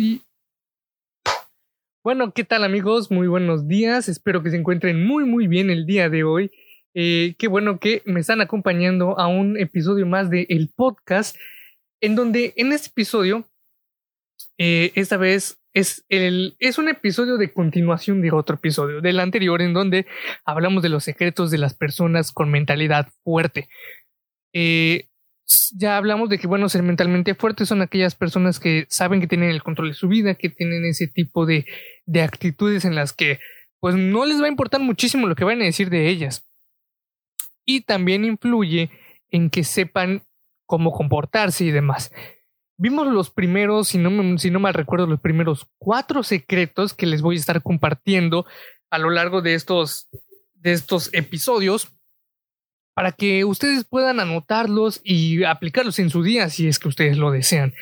Y bueno, ¿qué tal amigos? Muy buenos días. Espero que se encuentren muy muy bien el día de hoy. Eh, qué bueno que me están acompañando a un episodio más de el podcast, en donde en este episodio, eh, esta vez es, el, es un episodio de continuación de otro episodio, del anterior, en donde hablamos de los secretos de las personas con mentalidad fuerte. Eh, ya hablamos de que, bueno, ser mentalmente fuertes son aquellas personas que saben que tienen el control de su vida, que tienen ese tipo de, de actitudes en las que, pues, no les va a importar muchísimo lo que van a decir de ellas. Y también influye en que sepan cómo comportarse y demás. Vimos los primeros, si no, si no mal recuerdo, los primeros cuatro secretos que les voy a estar compartiendo a lo largo de estos, de estos episodios para que ustedes puedan anotarlos y aplicarlos en su día si es que ustedes lo desean.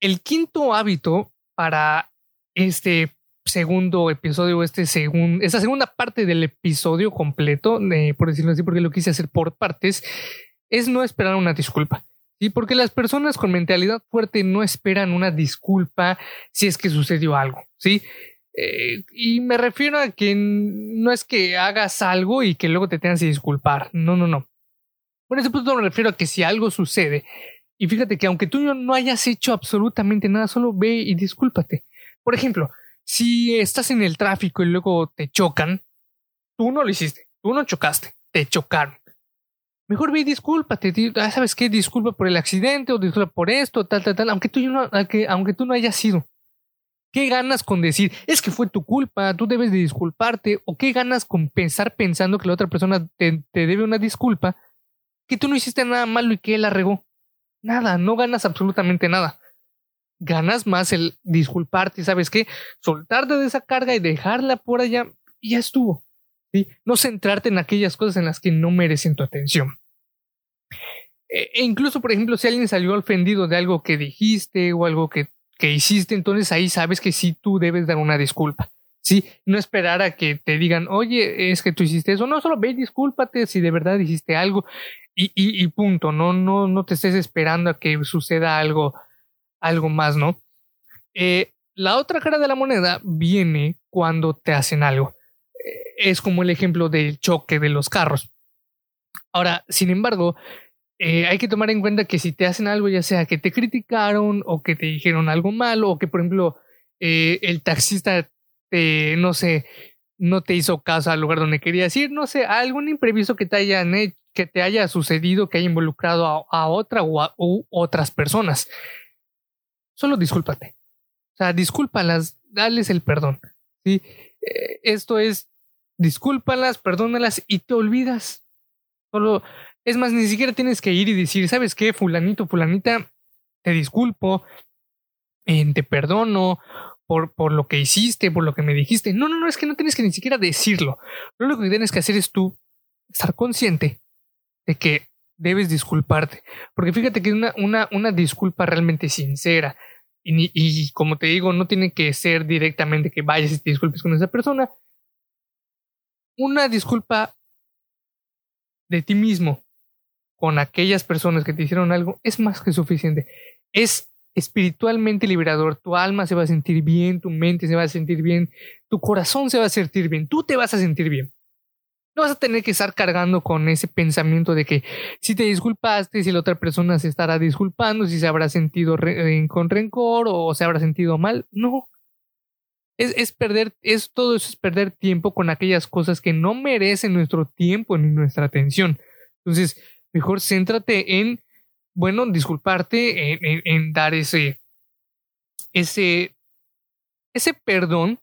El quinto hábito para este segundo episodio, este segun, esta segunda parte del episodio completo, por decirlo así, porque lo quise hacer por partes, es no esperar una disculpa. ¿sí? Porque las personas con mentalidad fuerte no esperan una disculpa si es que sucedió algo. ¿sí? Eh, y me refiero a que no es que hagas algo y que luego te tengas que disculpar. No, no, no. Por ese punto me refiero a que si algo sucede, y fíjate que aunque tú no hayas hecho absolutamente nada, solo ve y discúlpate. Por ejemplo, si estás en el tráfico y luego te chocan, tú no lo hiciste, tú no chocaste, te chocaron. Mejor ve y discúlpate, ah, ¿sabes qué? Disculpa por el accidente o disculpa por esto, tal, tal, tal, aunque tú no, aunque, aunque tú no hayas sido. ¿Qué ganas con decir, es que fue tu culpa, tú debes de disculparte? ¿O qué ganas con pensar pensando que la otra persona te, debe una disculpa, que tú no hiciste nada malo y que él la regó? Nada, no ganas absolutamente nada. Ganas más el disculparte, ¿sabes qué? Soltarte de esa carga y dejarla por allá y ya estuvo. ¿sí? No centrarte en aquellas cosas en las que no merecen tu atención. E, e incluso, por ejemplo, si alguien salió ofendido de algo que dijiste o algo que que hiciste, entonces ahí sabes que sí tú debes dar una disculpa. Sí, no esperar a que te digan, oye, es que tú hiciste eso. No, solo ve discúlpate si de verdad hiciste algo y, y, punto. No, no, no te estés esperando a que suceda algo, algo más, ¿no? Eh, la otra cara de la moneda viene cuando te hacen algo. Eh, es como el ejemplo del choque de los carros. Ahora, sin embargo, eh, hay que tomar en cuenta que si te hacen algo, ya sea que te criticaron o que te dijeron algo malo o que, por ejemplo, eh, el taxista te, no sé, no te hizo caso al lugar donde querías ir, no sé, algún imprevisto que te, hayan, que te haya sucedido, que haya involucrado a, otra o a, otras personas. Solo discúlpate. O sea, discúlpalas, dales el perdón. ¿sí? Eh, esto es, discúlpalas, perdónalas y te olvidas. Solo es más, ni siquiera tienes que ir y decir, ¿sabes qué? Fulanito, fulanita, te disculpo, te perdono por, por lo que hiciste, por lo que me dijiste. No, no, no, es que no tienes que ni siquiera decirlo. Lo único que tienes que hacer es tú estar consciente de que debes disculparte. Porque fíjate que una, una, una disculpa realmente sincera. Y, y, como te digo, no tiene que ser directamente que vayas y te disculpes con esa persona. Una disculpa de ti mismo, con aquellas personas que te hicieron algo es más que suficiente. Es espiritualmente liberador. Tu alma se va a sentir bien, tu mente se va a sentir bien, tu corazón se va a sentir bien, tú te vas a sentir bien. No vas a tener que estar cargando con ese pensamiento de que si te disculpaste, si la otra persona se estará disculpando, si se habrá sentido con rencor o se habrá sentido mal. No. Es, es perder, es todo eso es perder tiempo con aquellas cosas que no merecen nuestro tiempo ni nuestra atención. Entonces, Mejor céntrate en, bueno, disculparte, en, dar ese, ese, ese perdón.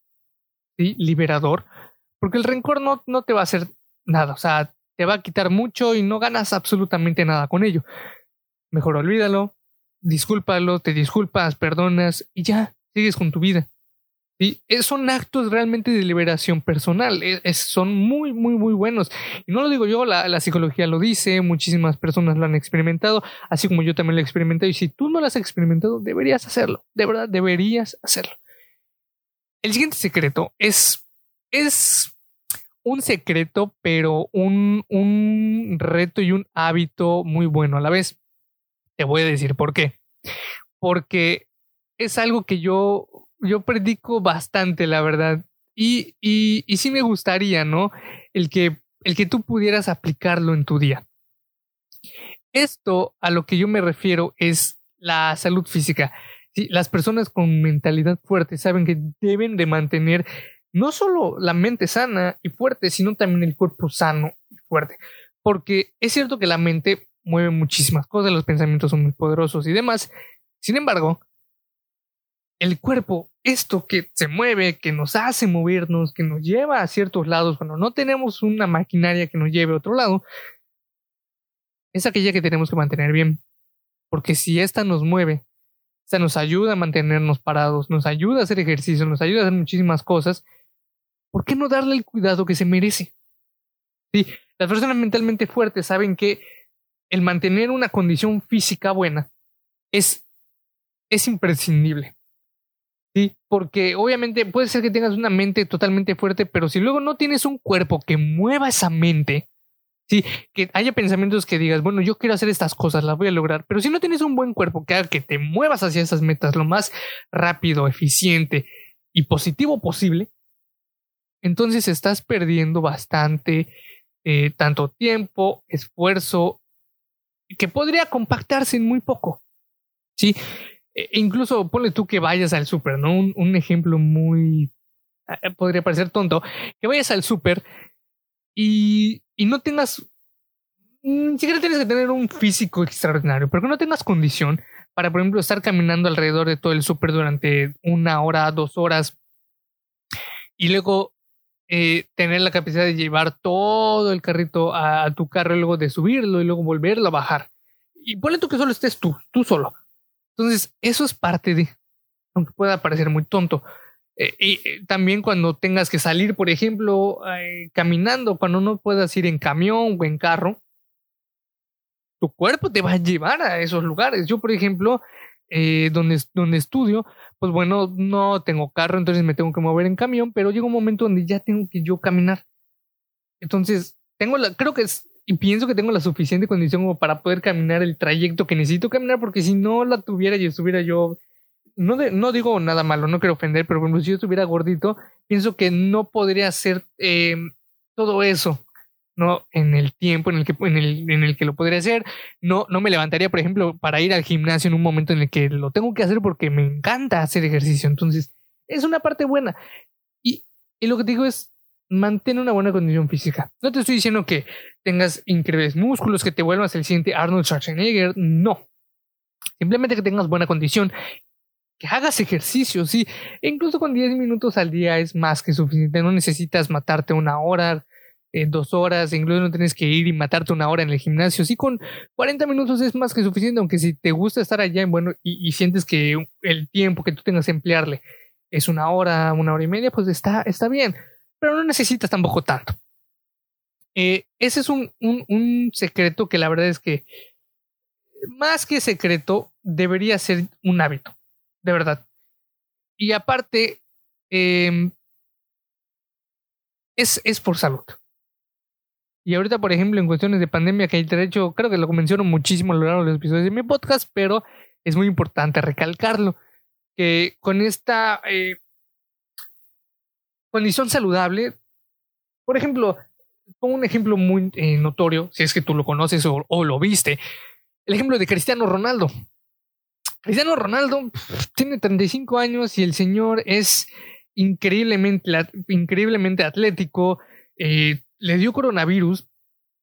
Liberador, porque el rencor no, no te va a hacer nada, o sea, te va a quitar mucho y no ganas absolutamente nada con ello. Mejor olvídalo, discúlpalo, te disculpas, perdonas y ya, sigues con tu vida. Y son actos realmente de liberación personal, son muy, muy, muy buenos. Y no lo digo yo, la, la, psicología lo dice, muchísimas personas lo han experimentado, así como yo también lo he experimentado. Y si tú no lo has experimentado, deberías hacerlo, de verdad, deberías hacerlo. El siguiente secreto es, es un secreto, pero un, un reto y un hábito muy bueno a la vez. Te voy a decir por qué. Porque es algo que yo, yo predico bastante, la verdad. Y, y, y sí me gustaría, ¿no? El que, el que tú pudieras aplicarlo en tu día. Esto a lo que yo me refiero es la salud física. Sí, las personas con mentalidad fuerte saben que deben de mantener no solo la mente sana y fuerte, sino también el cuerpo sano y fuerte. Porque es cierto que la mente mueve muchísimas cosas, los pensamientos son muy poderosos y demás. Sin embargo, el cuerpo, esto que se mueve, que nos hace movernos, que nos lleva a ciertos lados, cuando no tenemos una maquinaria que nos lleve a otro lado, es aquella que tenemos que mantener bien. Porque si esta nos mueve, esta nos ayuda a mantenernos parados, nos ayuda a hacer ejercicio, nos ayuda a hacer muchísimas cosas, ¿por qué no darle el cuidado que se merece? Sí, las personas mentalmente fuertes saben que el mantener una condición física buena es, es imprescindible. Sí, porque obviamente puede ser que tengas una mente totalmente fuerte, pero si luego no tienes un cuerpo que mueva esa mente, sí, que haya pensamientos que digas, bueno, yo quiero hacer estas cosas, las voy a lograr, pero si no tienes un buen cuerpo que haga que te muevas hacia esas metas lo más rápido, eficiente y positivo posible, entonces estás perdiendo bastante, eh, tanto tiempo, esfuerzo, que podría compactarse en muy poco. Sí, e incluso ponle tú que vayas al súper, ¿no? Un, ejemplo muy... Eh, podría parecer tonto, que vayas al súper y, y no tengas... Ni siquiera tienes que tener un físico extraordinario, pero que no tengas condición para, por ejemplo, estar caminando alrededor de todo el súper durante una hora, dos horas, y luego eh, tener la capacidad de llevar todo el carrito a, tu carro y luego de subirlo y luego volverlo a bajar. Y ponle tú que solo estés tú, tú solo. Entonces, eso es parte de, aunque pueda parecer muy tonto. Eh, y eh, también cuando tengas que salir, por ejemplo, caminando, cuando no puedas ir en camión o en carro, tu cuerpo te va a llevar a esos lugares. Yo, por ejemplo, eh, donde, donde estudio, pues bueno, no tengo carro, entonces me tengo que mover en camión, pero llega un momento donde ya tengo que yo caminar. Entonces, tengo la, creo que es, y pienso que tengo la suficiente condición como para poder caminar el trayecto que necesito caminar, porque si no la tuviera y estuviera yo, no, no digo nada malo, no quiero ofender, pero si yo estuviera gordito, pienso que no podría hacer eh, todo eso no en el tiempo en el que en el, en el que lo podría hacer. No no me levantaría por ejemplo para ir al gimnasio en un momento en el que lo tengo que hacer porque me encanta hacer ejercicio. Entonces es una parte buena. Y, y lo que te digo es mantén una buena condición física. No te estoy diciendo que tengas increíbles músculos que te vuelvas el siguiente Arnold Schwarzenegger no. Simplemente que tengas buena condición que hagas ejercicio, sí, e incluso con 10 minutos al día es más que suficiente, no necesitas matarte una hora, eh, dos horas, incluso no tienes que ir y matarte una hora en el gimnasio. Sí, con 40 minutos es más que suficiente, aunque si te gusta estar allá bueno, y, sientes que el tiempo que tú tengas que emplearle es una hora, una hora y media, pues está, está bien, pero no necesitas tampoco tanto. Eh, ese es un, un, secreto que la verdad es que más que secreto debería ser un hábito, de verdad. Y aparte, eh, es, es por salud. Y ahorita, por ejemplo, en cuestiones de pandemia, que hay derecho, creo que lo menciono muchísimo a lo largo de los episodios de mi podcast, pero es muy importante recalcarlo, que con esta eh, condición saludable, por ejemplo, pongo un ejemplo muy eh, notorio, si es que tú lo conoces o, o, lo viste, el ejemplo de Cristiano Ronaldo. Cristiano Ronaldo tiene 35 años y el señor es increíblemente, increíblemente atlético, eh, le dio coronavirus,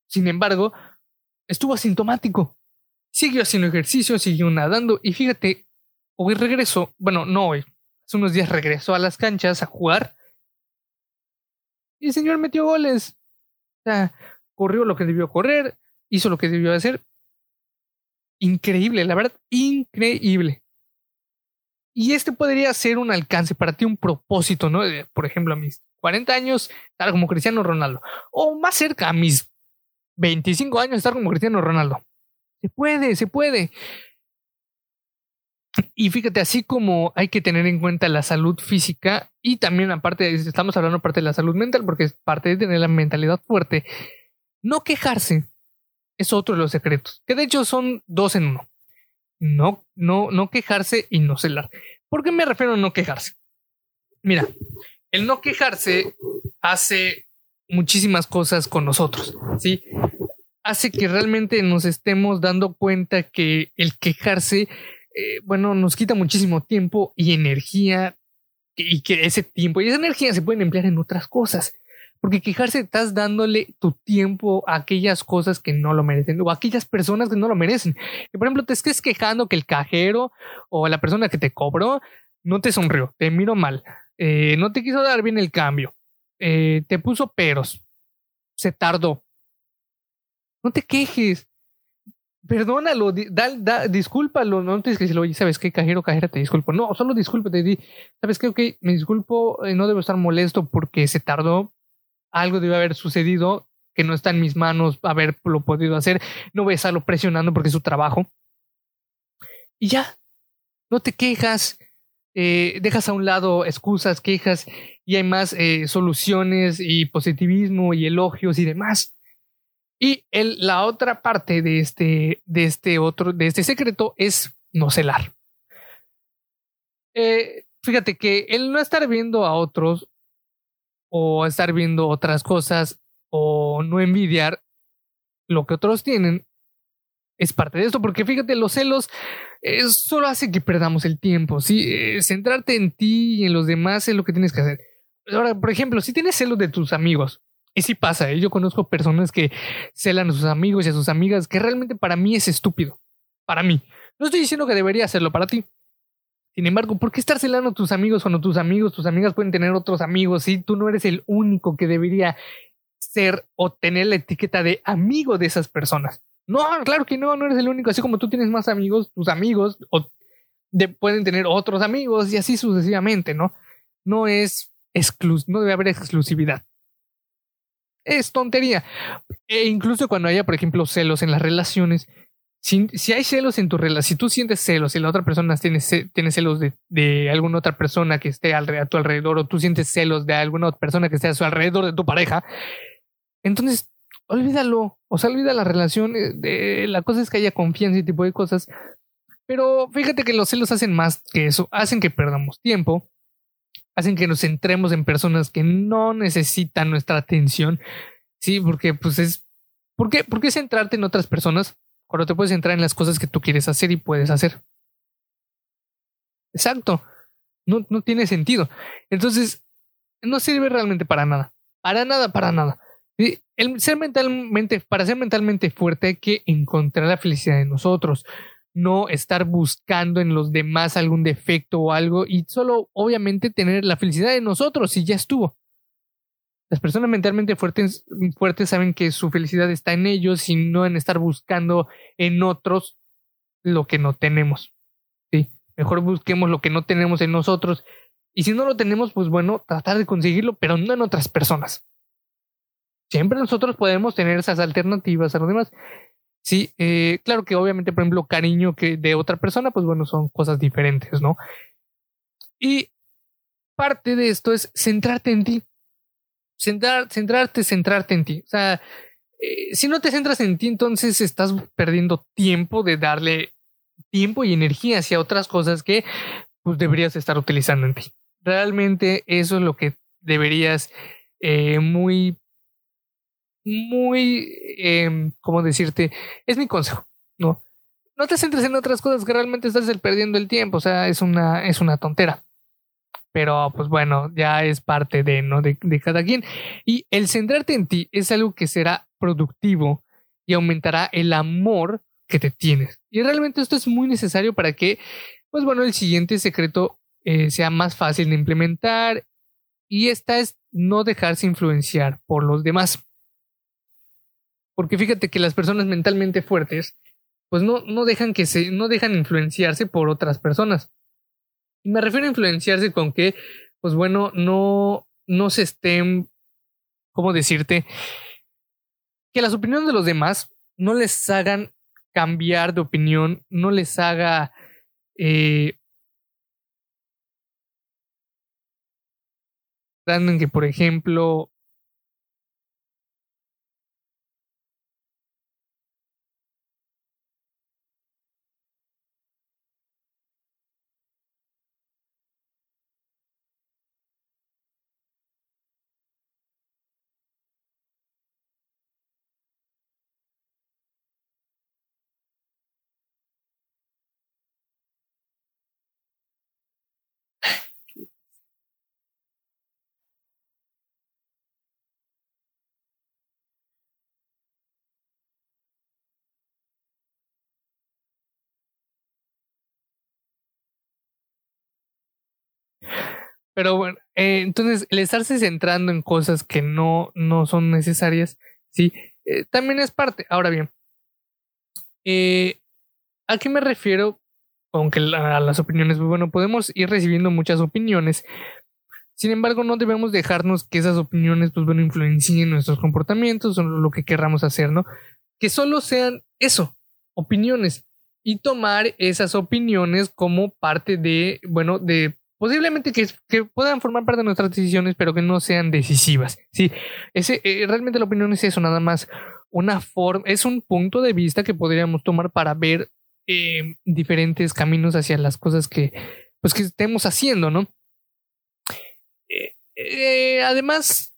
sin embargo, estuvo asintomático. Siguió haciendo ejercicio, siguió nadando y fíjate, hoy regresó, bueno, no hoy, hace unos días regresó a las canchas a jugar y el señor metió goles. O sea, corrió lo que debió correr, hizo lo que debió hacer. Increíble, la verdad, increíble. Y este podría ser un alcance para ti, un propósito, ¿no? Por ejemplo, a mis 40 años, estar como Cristiano Ronaldo. O más cerca, a mis 25 años, estar como Cristiano Ronaldo. Se puede, se puede. Y fíjate, así como hay que tener en cuenta la salud física y también aparte, estamos hablando aparte de la salud mental, porque es parte de tener la mentalidad fuerte, no quejarse es otro de los secretos, que de hecho son dos en uno no, no, no quejarse y no celar. ¿Por qué me refiero a no quejarse? Mira, el no quejarse hace muchísimas cosas con nosotros, ¿sí? Hace que realmente nos estemos dando cuenta que el quejarse, eh, bueno, nos quita muchísimo tiempo y energía y que ese tiempo y esa energía se pueden emplear en otras cosas. Porque quejarse estás dándole tu tiempo a aquellas cosas que no lo merecen o a aquellas personas que no lo merecen. Que por ejemplo te estés quejando que el cajero o la persona que te cobró no te sonrió, te miró mal, eh, no te quiso dar bien el cambio, eh, te puso peros, se tardó. No te quejes. Perdónalo, da, discúlpalo, no tienes que decirle, oye, ¿sabes qué, cajero, cajera, te disculpo? No, solo discúlpate, di, ¿sabes qué? Ok, me disculpo, eh, no debo estar molesto porque se tardó, algo debe haber sucedido que no está en mis manos haberlo podido hacer. No voy a estarlo presionando porque es su trabajo. Y ya, no te quejas, eh, dejas a un lado excusas, quejas y hay más eh, soluciones y positivismo y elogios y demás. Y el, la otra parte de este, de este otro, de este secreto es no celar. Eh, fíjate que el no estar viendo a otros o estar viendo otras cosas o no envidiar lo que otros tienen es parte de esto, porque fíjate, los celos eh, solo hace que perdamos el tiempo, ¿sí? Eh, centrarte en ti y en los demás es lo que tienes que hacer. Ahora, por ejemplo, si tienes celos de tus amigos, y sí pasa, ¿eh? yo conozco personas que celan a sus amigos y a sus amigas, que realmente para mí es estúpido, para mí. No estoy diciendo que debería hacerlo para ti, sin embargo, ¿por qué estar celando a tus amigos cuando tus amigos, tus amigas pueden tener otros amigos y tú no eres el único que debería ser o tener la etiqueta de amigo de esas personas? No, claro que no, no eres el único. Así como tú tienes más amigos, tus amigos o pueden tener otros amigos y así sucesivamente, ¿no? No es exclus no debe haber exclusividad. Es tontería. E incluso cuando haya, por ejemplo, celos en las relaciones, si, si, hay celos en tu relación, si tú sientes celos y la otra persona tiene, tiene celos de, de, alguna otra persona que esté a tu alrededor o tú sientes celos de alguna otra persona que esté a su alrededor de tu pareja, entonces olvídalo. O sea, olvida la relación. Eh, la cosa es que haya confianza y tipo de cosas. Pero fíjate que los celos hacen más que eso. Hacen que perdamos tiempo. Hacen que nos centremos en personas que no necesitan nuestra atención. Sí, porque pues es... ¿Por qué, ¿Por centrarte en otras personas? Cuando te puedes centrar en las cosas que tú quieres hacer y puedes hacer. Exacto. No, no tiene sentido. Entonces, no sirve realmente para nada. Para nada, para nada. El ser mentalmente, para ser mentalmente fuerte hay que encontrar la felicidad en nosotros, no estar buscando en los demás algún defecto o algo y solo obviamente tener la felicidad de nosotros y ya estuvo. Las personas mentalmente fuertes, fuertes saben que su felicidad está en ellos y no en estar buscando en otros lo que no tenemos. ¿sí? Mejor busquemos lo que no tenemos en nosotros. Y si no lo tenemos, pues bueno, tratar de conseguirlo, pero no en otras personas. Siempre nosotros podemos tener esas alternativas a los demás. Sí, eh, claro que obviamente, por ejemplo, cariño que de otra persona, pues bueno, son cosas diferentes, ¿no? Y parte de esto es centrarte en ti centrar, centrarte, centrarte en ti. O sea, eh, si no te centras en ti, entonces estás perdiendo tiempo de darle tiempo y energía hacia otras cosas que pues, deberías estar utilizando en ti. Realmente eso es lo que deberías eh, muy, muy, eh, ¿cómo decirte? Es mi consejo, ¿no? No te centres en otras cosas que realmente estás perdiendo el tiempo, o sea, es una, es una tontera. Pero pues bueno, ya es parte de, ¿no? De, de cada quien. Y el centrarte en ti es algo que será productivo y aumentará el amor que te tienes. Y realmente esto es muy necesario para que, pues bueno, el siguiente secreto eh, sea más fácil de implementar. Y esta es no dejarse influenciar por los demás. Porque fíjate que las personas mentalmente fuertes, pues no, no dejan que se, no dejan influenciarse por otras personas. Y me refiero a influenciarse con que, pues bueno, no, no se estén, ¿cómo decirte? Que las opiniones de los demás no les hagan cambiar de opinión, no les haga... Eh, que, por ejemplo, Pero bueno, eh, entonces el estarse centrando en cosas que no, no son necesarias, sí, eh, también es parte. Ahora bien, eh, ¿a qué me refiero? Aunque a las opiniones, pues bueno, podemos ir recibiendo muchas opiniones. Sin embargo, no debemos dejarnos que esas opiniones, pues bueno, influencien nuestros comportamientos o lo que querramos hacer, ¿no? Que solo sean eso, opiniones. Y tomar esas opiniones como parte de, bueno, de posiblemente que, puedan formar parte de nuestras decisiones, pero que no sean decisivas. Sí, ese, eh, realmente la opinión es eso, nada más una forma, es un punto de vista que podríamos tomar para ver eh, diferentes caminos hacia las cosas que, pues, que estemos haciendo, ¿no? Eh, además,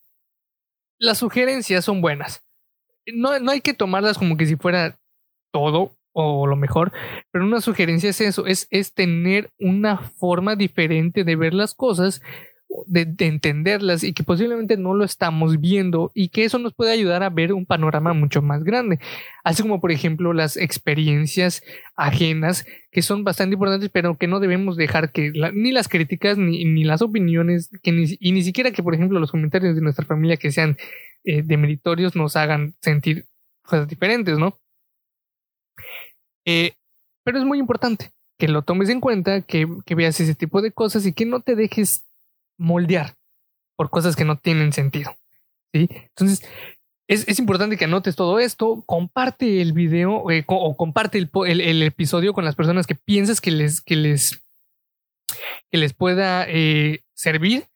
las sugerencias son buenas. No, no hay que tomarlas como que si fuera todo o lo mejor, pero una sugerencia es eso, es, es tener una forma diferente de ver las cosas, de, de, entenderlas y que posiblemente no lo estamos viendo y que eso nos puede ayudar a ver un panorama mucho más grande. Así como por ejemplo las experiencias ajenas que son bastante importantes pero que no debemos dejar que ni las críticas ni, ni las opiniones que ni, y ni siquiera que por ejemplo los comentarios de nuestra familia que sean eh, demeritorios nos hagan sentir cosas diferentes, ¿no? Eh, pero es muy importante que lo tomes en cuenta, que, que, veas ese tipo de cosas y que no te dejes moldear por cosas que no tienen sentido. ¿sí? Entonces, es, es importante que anotes todo esto, comparte el video eh, o comparte el, el, episodio con las personas que piensas que les, que les, que les pueda eh, servir.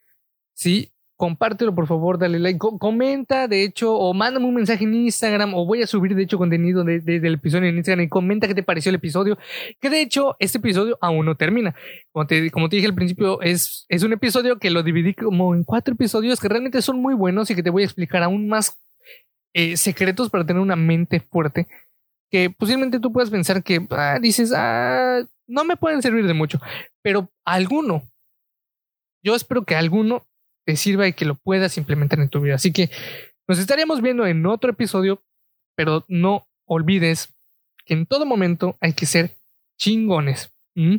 ¿sí? Compártelo por favor, dale like, comenta de hecho o mándame un mensaje en Instagram o voy a subir de hecho contenido desde el episodio en Instagram y comenta qué te pareció el episodio, que de hecho este episodio aún no termina. Como te, como te dije al principio, es, es un episodio que lo dividí como en cuatro episodios que realmente son muy buenos y que te voy a explicar aún más eh, secretos para tener una mente fuerte que posiblemente tú puedas pensar que ah, dices, ah, no me pueden servir de mucho, pero alguno, yo espero que alguno te sirva y que lo puedas implementar en tu vida. Así que nos estaremos viendo en otro episodio, pero no olvides que en todo momento hay que ser chingones. ¿Mm?